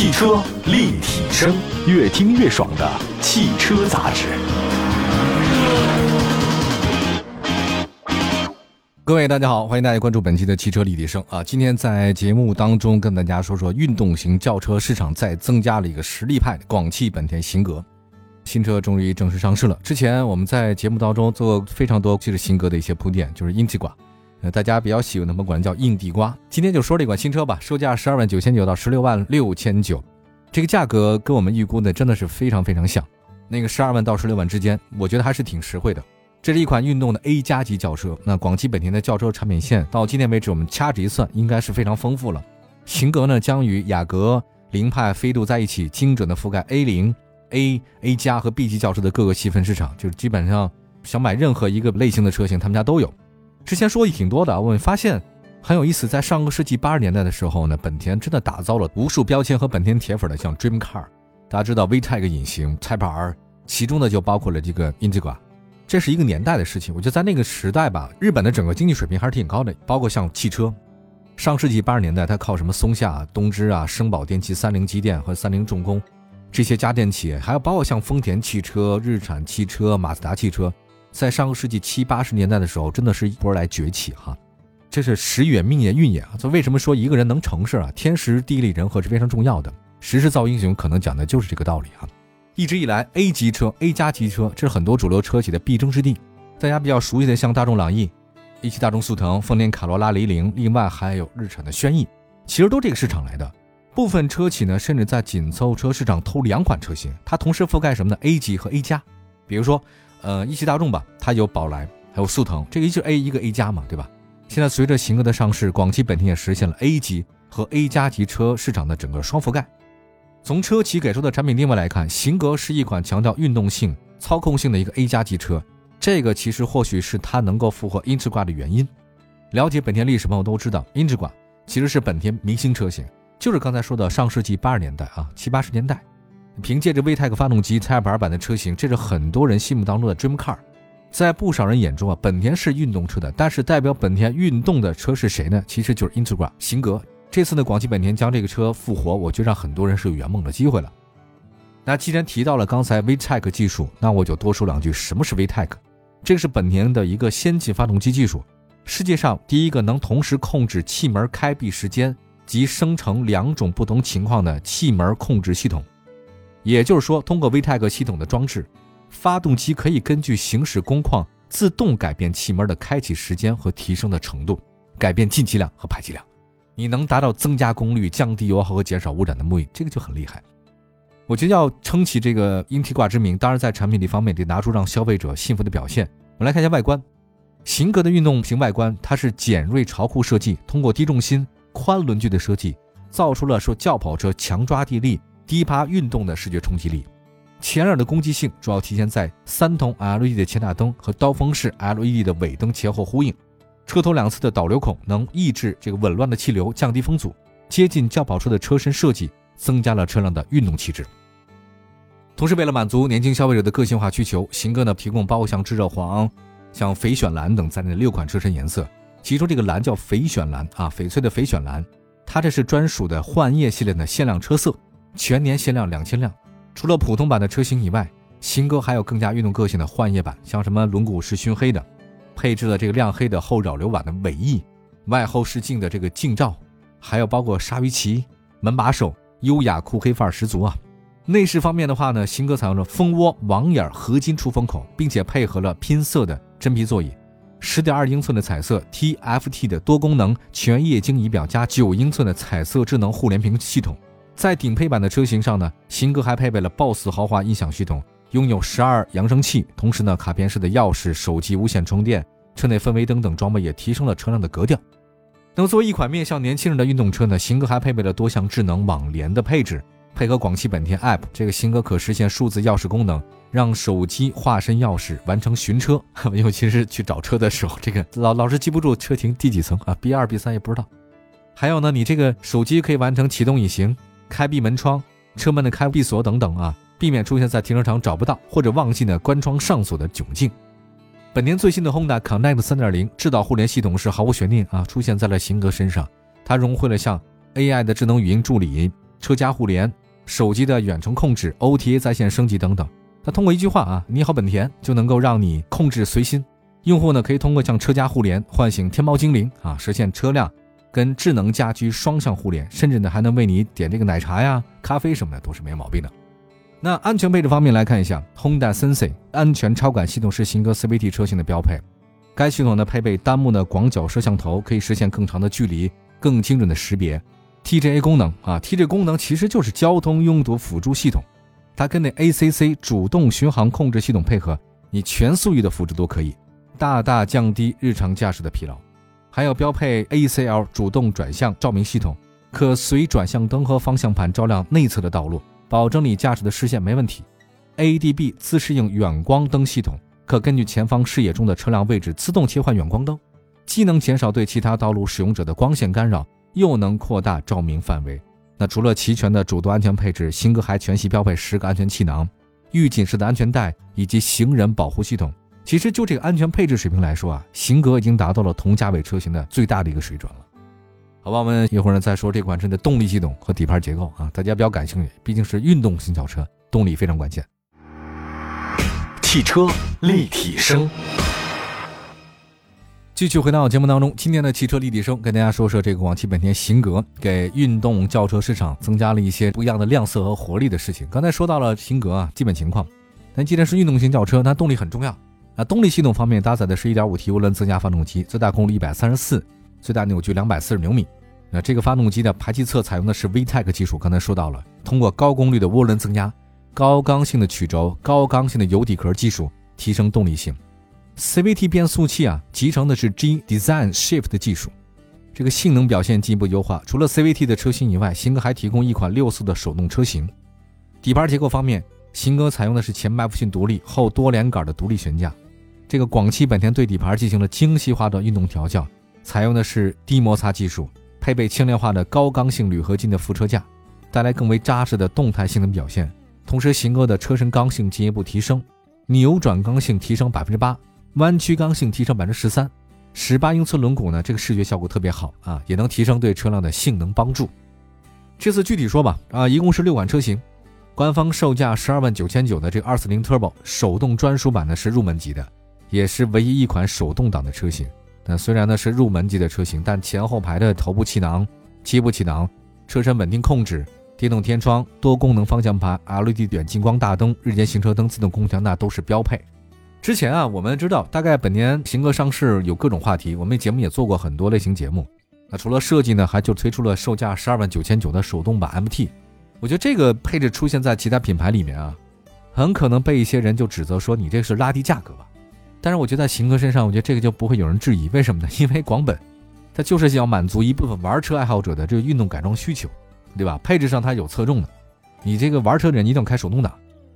汽车立体声，越听越爽的汽车杂志。各位大家好，欢迎大家关注本期的汽车立体声啊！今天在节目当中跟大家说说运动型轿车市场再增加了一个实力派——广汽本田型格新车终于正式上市了。之前我们在节目当中做过非常多就是型格的一些铺垫，就是英气挂。那，大家比较喜欢的，我们管叫硬地瓜。今天就说这款新车吧，售价十二万九千九到十六万六千九，这个价格跟我们预估的真的是非常非常像。那个十二万到十六万之间，我觉得还是挺实惠的。这是一款运动的 A 加级轿车。那广汽本田的轿车产品线到今天为止，我们掐指一算，应该是非常丰富了。型格呢，将与雅阁、凌派、飞度在一起，精准的覆盖 A 零、A、A 加和 B 级轿车的各个细分市场，就是基本上想买任何一个类型的车型，他们家都有。之前说的挺多的，我们发现很有意思。在上个世纪八十年代的时候呢，本田真的打造了无数标签和本田铁粉的，像 Dream Car，大家知道 VTEC 隐形 Type R，其中呢就包括了这个 Integra，这是一个年代的事情。我觉得在那个时代吧，日本的整个经济水平还是挺高的，包括像汽车。上世纪八十年代，它靠什么松下、东芝啊、生宝电器、三菱机电和三菱重工这些家电企业，还有包括像丰田汽车、日产汽车、马自达汽车。在上个世纪七八十年代的时候，真的是一波来崛起哈，这是时也命也运也啊。这为什么说一个人能成事啊？天时地利人和是非常重要的。时势造英雄，可能讲的就是这个道理啊。一直以来，A 级车、A 加级车，这是很多主流车企的必争之地。大家比较熟悉的，像大众朗逸、一汽大众速腾、丰田卡罗拉、雷凌，另外还有日产的轩逸，其实都这个市场来的。部分车企呢，甚至在紧凑车市场偷两款车型，它同时覆盖什么呢？A 级和 A 加，比如说。呃，一汽大众吧，它有宝来，还有速腾，这个一是 A 一个 A 加嘛，对吧？现在随着型格的上市，广汽本田也实现了 A 级和 A 加级车市场的整个双覆盖。从车企给出的产品定位来看，型格是一款强调运动性、操控性的一个 A 加级车，这个其实或许是它能够复活英仕挂的原因。了解本田历史朋友都知道，英仕挂其实是本田明星车型，就是刚才说的上世纪八十年代啊，七八十年代。凭借着 VTEC 发动机、Type R 版的车型，这是很多人心目当中的 Dream Car。在不少人眼中啊，本田是运动车的，但是代表本田运动的车是谁呢？其实就是 Integra 型格。这次呢，广汽本田将这个车复活，我觉得让很多人是有圆梦的机会了。那既然提到了刚才 VTEC 技术，那我就多说两句，什么是 VTEC？这是本田的一个先进发动机技术，世界上第一个能同时控制气门开闭时间及生成两种不同情况的气门控制系统。也就是说，通过 VTEC 系统的装置，发动机可以根据行驶工况自动改变气门的开启时间和提升的程度，改变进气量和排气量，你能达到增加功率、降低油耗和减少污染的目的，这个就很厉害。我觉得要撑起这个英提挂之名，当然在产品力方面得拿出让消费者信服的表现。我们来看一下外观，型格的运动型外观，它是简锐潮酷设计，通过低重心、宽轮距的设计，造出了说轿跑车强抓地力。低趴运动的视觉冲击力，前脸的攻击性主要体现在三通 LED 的前大灯和刀锋式 LED 的尾灯前后呼应，车头两侧的导流孔能抑制这个紊乱的气流，降低风阻，接近轿跑车的车身设计，增加了车辆的运动气质。同时，为了满足年轻消费者的个性化需求，型哥呢提供包括像炙热黄、像翡选蓝等在内的六款车身颜色，其中这个蓝叫翡选蓝啊，翡翠的翡选蓝，它这是专属的幻夜系列的限量车色。全年限量两千辆，除了普通版的车型以外，新哥还有更加运动个性的幻夜版，像什么轮毂是熏黑的，配置了这个亮黑的后扰流板的尾翼，外后视镜的这个镜罩，还有包括鲨鱼鳍、门把手，优雅酷黑范儿十足啊。内饰方面的话呢，新哥采用了蜂窝网眼合金出风口，并且配合了拼色的真皮座椅，十点二英寸的彩色 TFT 的多功能全液晶仪表加九英寸的彩色智能互联屏系统。在顶配版的车型上呢，型格还配备了 BOSS 豪华音响系统，拥有十二扬声器，同时呢，卡片式的钥匙、手机无线充电、车内氛围灯等装备也提升了车辆的格调。那么作为一款面向年轻人的运动车呢，型格还配备了多项智能网联的配置，配合广汽本田 App，这个型格可实现数字钥匙功能，让手机化身钥匙完成寻车，尤其是去找车的时候，这个老老是记不住车停第几层啊，B 二 B 三也不知道。还有呢，你这个手机可以完成启动隐形。开闭门窗、车门的开闭锁等等啊，避免出现在停车场找不到或者忘记呢关窗上锁的窘境。本田最新的 Honda Connect 3.0智导互联系统是毫无悬念啊，出现在了型格身上。它融汇了像 AI 的智能语音助理、车家互联、手机的远程控制、OTA 在线升级等等。它通过一句话啊，你好本田就能够让你控制随心。用户呢可以通过像车家互联唤醒天猫精灵啊，实现车辆跟智能家居双向互联，甚至呢还能为你点这个奶茶呀、咖啡什么的都是没毛病的。那安全配置方面来看一下，Honda Sensing 安全超感系统是新歌 CVT 车型的标配。该系统呢配备单目的广角摄像头，可以实现更长的距离、更精准的识别。TGA 功能啊，TGA 功能其实就是交通拥堵辅助系统，它跟那 ACC 主动巡航控制系统配合，你全速域的辅助都可以，大大降低日常驾驶的疲劳。还有标配 ACL 主动转向照明系统，可随转向灯和方向盘照亮内侧的道路。保证你驾驶的视线没问题。ADB 自适应远光灯系统可根据前方视野中的车辆位置自动切换远光灯，既能减少对其他道路使用者的光线干扰，又能扩大照明范围。那除了齐全的主动安全配置，新歌还全系标配十个安全气囊、预警式的安全带以及行人保护系统。其实就这个安全配置水平来说啊，型格已经达到了同价位车型的最大的一个水准了。好吧，我们一会儿呢再说这款车的动力系统和底盘结构啊，大家比较感兴趣，毕竟是运动型轿车，动力非常关键。汽车立体声，继续回到节目当中，今天的汽车立体声跟大家说说这个广汽本田型格给运动轿车市场增加了一些不一样的亮色和活力的事情。刚才说到了型格啊，基本情况，但既然是运动型轿车，那动力很重要。那动力系统方面搭载的是 1.5T 涡轮增压发动机，最大功率134。最大扭矩两百四十牛米，那这个发动机的排气侧采用的是 VTEC 技术，刚才说到了，通过高功率的涡轮增压、高刚性的曲轴、高刚性的油底壳技术提升动力性。CVT 变速器啊，集成的是 G Design Shift 的技术，这个性能表现进一步优化。除了 CVT 的车型以外，新哥还提供一款六速的手动车型。底盘结构方面，新歌采用的是前麦弗逊独立、后多连杆的独立悬架。这个广汽本田对底盘进行了精细化的运动调教。采用的是低摩擦技术，配备轻量化的高刚性铝合金的副车架，带来更为扎实的动态性能表现。同时，型格的车身刚性进一步提升，扭转刚性提升百分之八，弯曲刚性提升百分之十三。十八英寸轮毂呢，这个视觉效果特别好啊，也能提升对车辆的性能帮助。这次具体说吧，啊，一共是六款车型，官方售价十二万九千九的这个二四零 Turbo 手动专属版呢是入门级的，也是唯一一款手动挡的车型。那虽然呢是入门级的车型，但前后排的头部气囊、七部气囊、车身稳定控制、电动天窗、多功能方向盘、LED 远近光大灯、日间行车灯、自动空调，那都是标配。之前啊，我们知道大概本田型格上市有各种话题，我们节目也做过很多类型节目。那除了设计呢，还就推出了售价十二万九千九的手动版 MT。我觉得这个配置出现在其他品牌里面啊，很可能被一些人就指责说你这是拉低价格吧。但是我觉得在型格身上，我觉得这个就不会有人质疑，为什么呢？因为广本，它就是要满足一部分玩车爱好者的这个运动改装需求，对吧？配置上它有侧重的，你这个玩车的人一定开手动挡。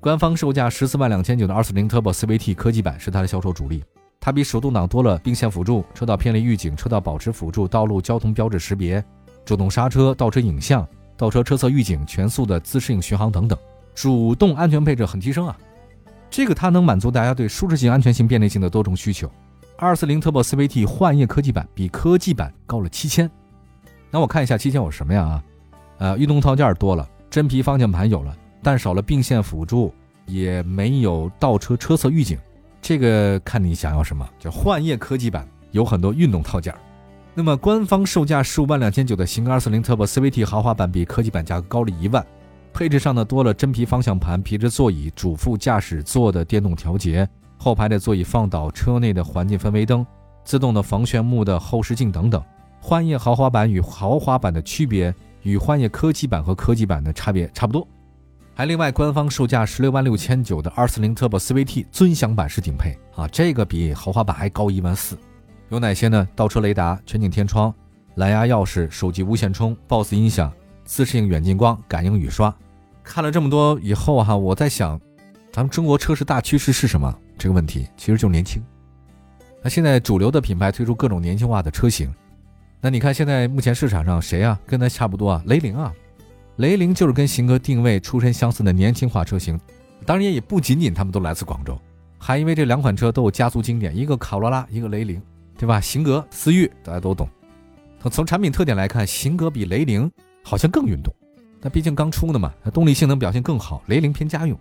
官方售价十四万两千九的二四零 Turbo CVT 科技版是它的销售主力，它比手动挡多了并线辅助、车道偏离预警、车道保持辅助、道路交通标志识别、主动刹车、倒车影像、倒车车侧预警、全速的自适应巡航等等，主动安全配置很提升啊。这个它能满足大家对舒适性、安全性、便利性的多种需求。二四零 Turbo CVT 幻夜科技版比科技版高了七千。那我看一下七千有什么呀？啊，呃，运动套件多了，真皮方向盘有了，但少了并线辅助，也没有倒车车侧预警。这个看你想要什么。就幻夜科技版有很多运动套件。那么官方售价十五万两千九的型二四零 Turbo CVT 豪华版比科技版价格高了一万。配置上呢，多了真皮方向盘、皮质座椅、主副驾驶座的电动调节、后排的座椅放倒、车内的环境氛围灯、自动的防眩目的后视镜等等。幻夜豪华版与豪华版的区别，与幻夜科技版和科技版的差别差不多。还另外，官方售价十六万六千九的二四零 Turbo CVT 尊享版是顶配啊，这个比豪华版还高一万四。有哪些呢？倒车雷达、全景天窗、蓝牙钥匙、手机无线充、BOSS 音响、自适应远近光、感应雨刷。看了这么多以后哈，我在想，咱们中国车市大趋势是什么？这个问题其实就年轻。那现在主流的品牌推出各种年轻化的车型，那你看现在目前市场上谁啊？跟它差不多啊？雷凌啊，雷凌就是跟型格定位出身相似的年轻化车型。当然也不仅仅他们都来自广州，还因为这两款车都有家族经典，一个卡罗拉，一个雷凌，对吧？型格、思域大家都懂。从产品特点来看，型格比雷凌好像更运动。那毕竟刚出的嘛，它动力性能表现更好。雷凌偏家用，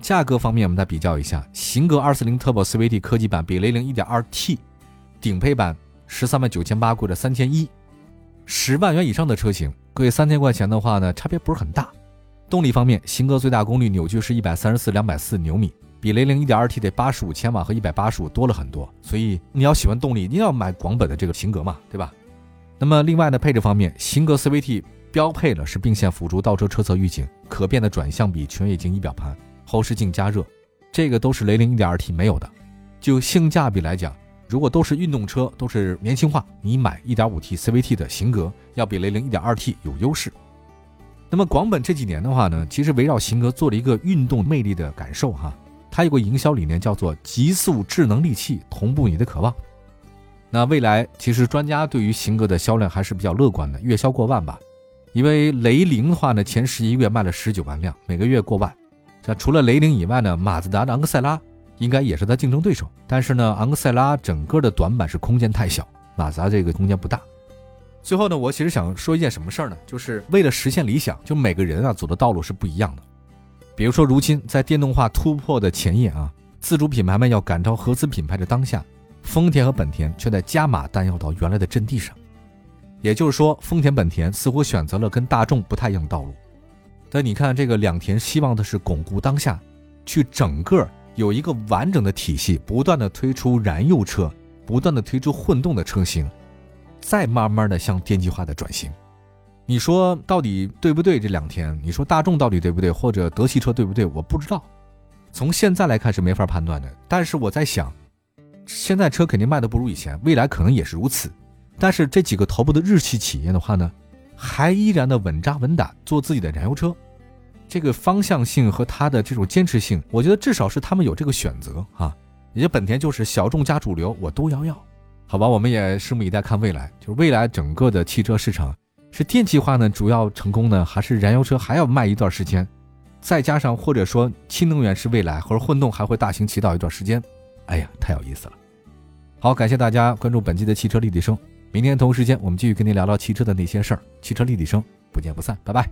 价格方面我们再比较一下，型格240 Turbo CVT 科技版比雷凌 1.2T 顶配版十三万九千八贵了三千一，十万元以上的车型贵三千块钱的话呢，差别不是很大。动力方面，型格最大功率扭矩是一百三十四两百四牛米，比雷凌 1.2T 的八十五千瓦和一百八十五多了很多。所以你要喜欢动力，你要买广本的这个型格嘛，对吧？那么另外呢配置方面，型格 CVT 标配了是并线辅助倒车车侧预警、可变的转向比、全液晶仪表盘、后视镜加热，这个都是雷凌 1.2T 没有的。就性价比来讲，如果都是运动车，都是年轻化，你买 1.5T CVT 的型格要比雷凌 1.2T 有优势。那么广本这几年的话呢，其实围绕型格做了一个运动魅力的感受哈，它有个营销理念叫做极速智能利器同步你的渴望。那未来其实专家对于型格的销量还是比较乐观的，月销过万吧。因为雷凌的话呢，前十一月卖了十九万辆，每个月过万。这除了雷凌以外呢，马自达的昂克赛拉应该也是它竞争对手。但是呢，昂克赛拉整个的短板是空间太小，马自达这个空间不大。最后呢，我其实想说一件什么事儿呢？就是为了实现理想，就每个人啊走的道路是不一样的。比如说，如今在电动化突破的前夜啊，自主品牌们要赶超合资品牌的当下，丰田和本田却在加码弹药到原来的阵地上。也就是说，丰田、本田似乎选择了跟大众不太一样的道路。但你看，这个两田希望的是巩固当下，去整个有一个完整的体系，不断的推出燃油车，不断的推出混动的车型。再慢慢的向电气化的转型，你说到底对不对？这两天你说大众到底对不对，或者德系车对不对？我不知道，从现在来看是没法判断的。但是我在想，现在车肯定卖的不如以前，未来可能也是如此。但是这几个头部的日系企业的话呢，还依然的稳扎稳打做自己的燃油车，这个方向性和它的这种坚持性，我觉得至少是他们有这个选择啊。也就本田就是小众加主流，我都要要。好吧，我们也拭目以待，看未来。就是未来整个的汽车市场是电气化呢，主要成功呢，还是燃油车还要卖一段时间？再加上或者说新能源是未来，或者混动还会大行其道一段时间？哎呀，太有意思了。好，感谢大家关注本期的汽车立体声。明天同时间我们继续跟您聊聊汽车的那些事儿。汽车立体声，不见不散，拜拜。